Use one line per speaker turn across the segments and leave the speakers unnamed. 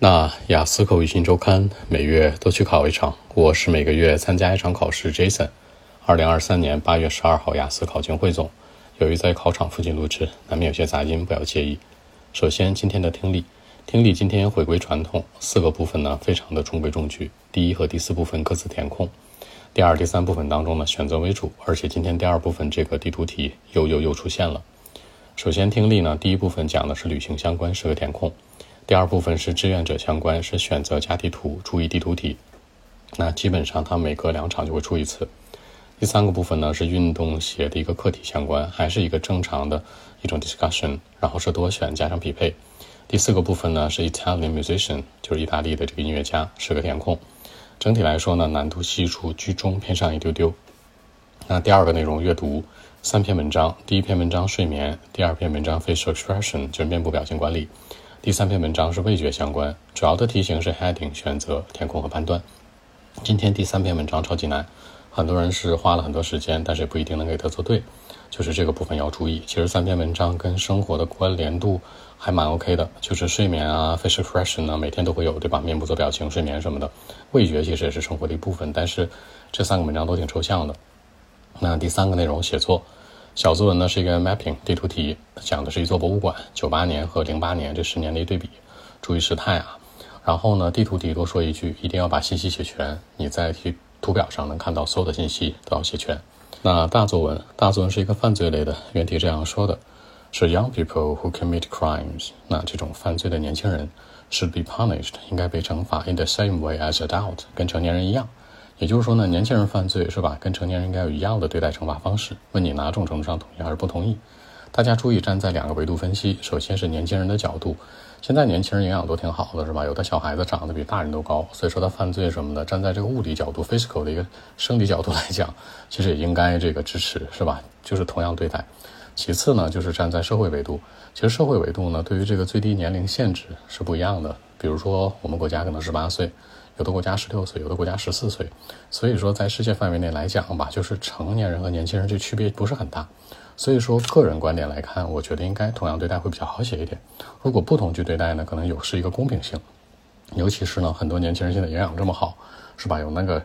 那雅思口语新周刊每月都去考一场，我是每个月参加一场考试。Jason，二零二三年八月十二号雅思考前汇总，由于在考场附近录制，难免有些杂音，不要介意。首先，今天的听力，听力今天回归传统，四个部分呢非常的中规中矩。第一和第四部分各自填空，第二、第三部分当中呢选择为主，而且今天第二部分这个地图题又又又出现了。首先听力呢，第一部分讲的是旅行相关，是个填空。第二部分是志愿者相关，是选择加地图，注意地图题。那基本上它每隔两场就会出一次。第三个部分呢是运动鞋的一个课题相关，还是一个正常的一种 discussion，然后是多选加上匹配。第四个部分呢是 Italian musician，就是意大利的这个音乐家，是个填空。整体来说呢难度系数居中偏上一丢丢。那第二个内容阅读三篇文章，第一篇文章睡眠，第二篇文章 facial expression，就是面部表情管理。第三篇文章是味觉相关，主要的题型是 heading 选择、填空和判断。今天第三篇文章超级难，很多人是花了很多时间，但是也不一定能给它做对，就是这个部分要注意。其实三篇文章跟生活的关联度还蛮 OK 的，就是睡眠啊，facial expression 呢，每天都会有，对吧？面部做表情、睡眠什么的，味觉其实也是生活的一部分，但是这三个文章都挺抽象的。那第三个内容写作。小作文呢是一个 mapping 地图题，讲的是一座博物馆，九八年和零八年这十年的一对比，注意时态啊。然后呢，地图题多说一句，一定要把信息写全。你在图图表上能看到所有的信息都要写全。那大作文，大作文是一个犯罪类的，原题这样说的，是 young people who commit crimes。那这种犯罪的年轻人 should be punished，应该被惩罚 in the same way as adult，跟成年人一样。也就是说呢，年轻人犯罪是吧？跟成年人应该有一样的对待惩罚方式。问你哪种程度上同意还是不同意？大家注意站在两个维度分析。首先是年轻人的角度，现在年轻人营养都挺好的是吧？有的小孩子长得比大人都高，所以说他犯罪什么的，站在这个物理角度 （physical 的一个生理角度来讲，其实也应该这个支持是吧？就是同样对待。其次呢，就是站在社会维度，其实社会维度呢，对于这个最低年龄限制是不一样的。比如说我们国家可能十八岁。有的国家十六岁，有的国家十四岁，所以说在世界范围内来讲吧，就是成年人和年轻人这区别不是很大。所以说个人观点来看，我觉得应该同样对待会比较好写一点。如果不同去对待呢，可能有失一个公平性。尤其是呢，很多年轻人现在营养这么好，是吧？有那个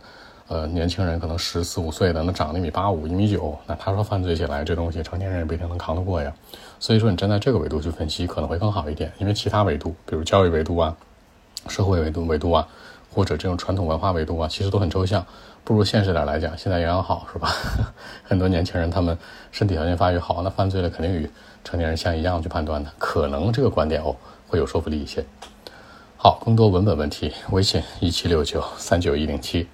呃年轻人可能十四五岁的，那长一米八五、一米九，那他说犯罪起来这东西，成年人也不一定能扛得过呀。所以说你站在这个维度去分析可能会更好一点，因为其他维度，比如教育维度啊、社会维度维度啊。或者这种传统文化维度啊，其实都很抽象，不如现实点来讲，现在营养好是吧？很多年轻人他们身体条件发育好，那犯罪了肯定与成年人像一样去判断的，可能这个观点哦会有说服力一些。好，更多文本问题，微信一七六九三九一零七。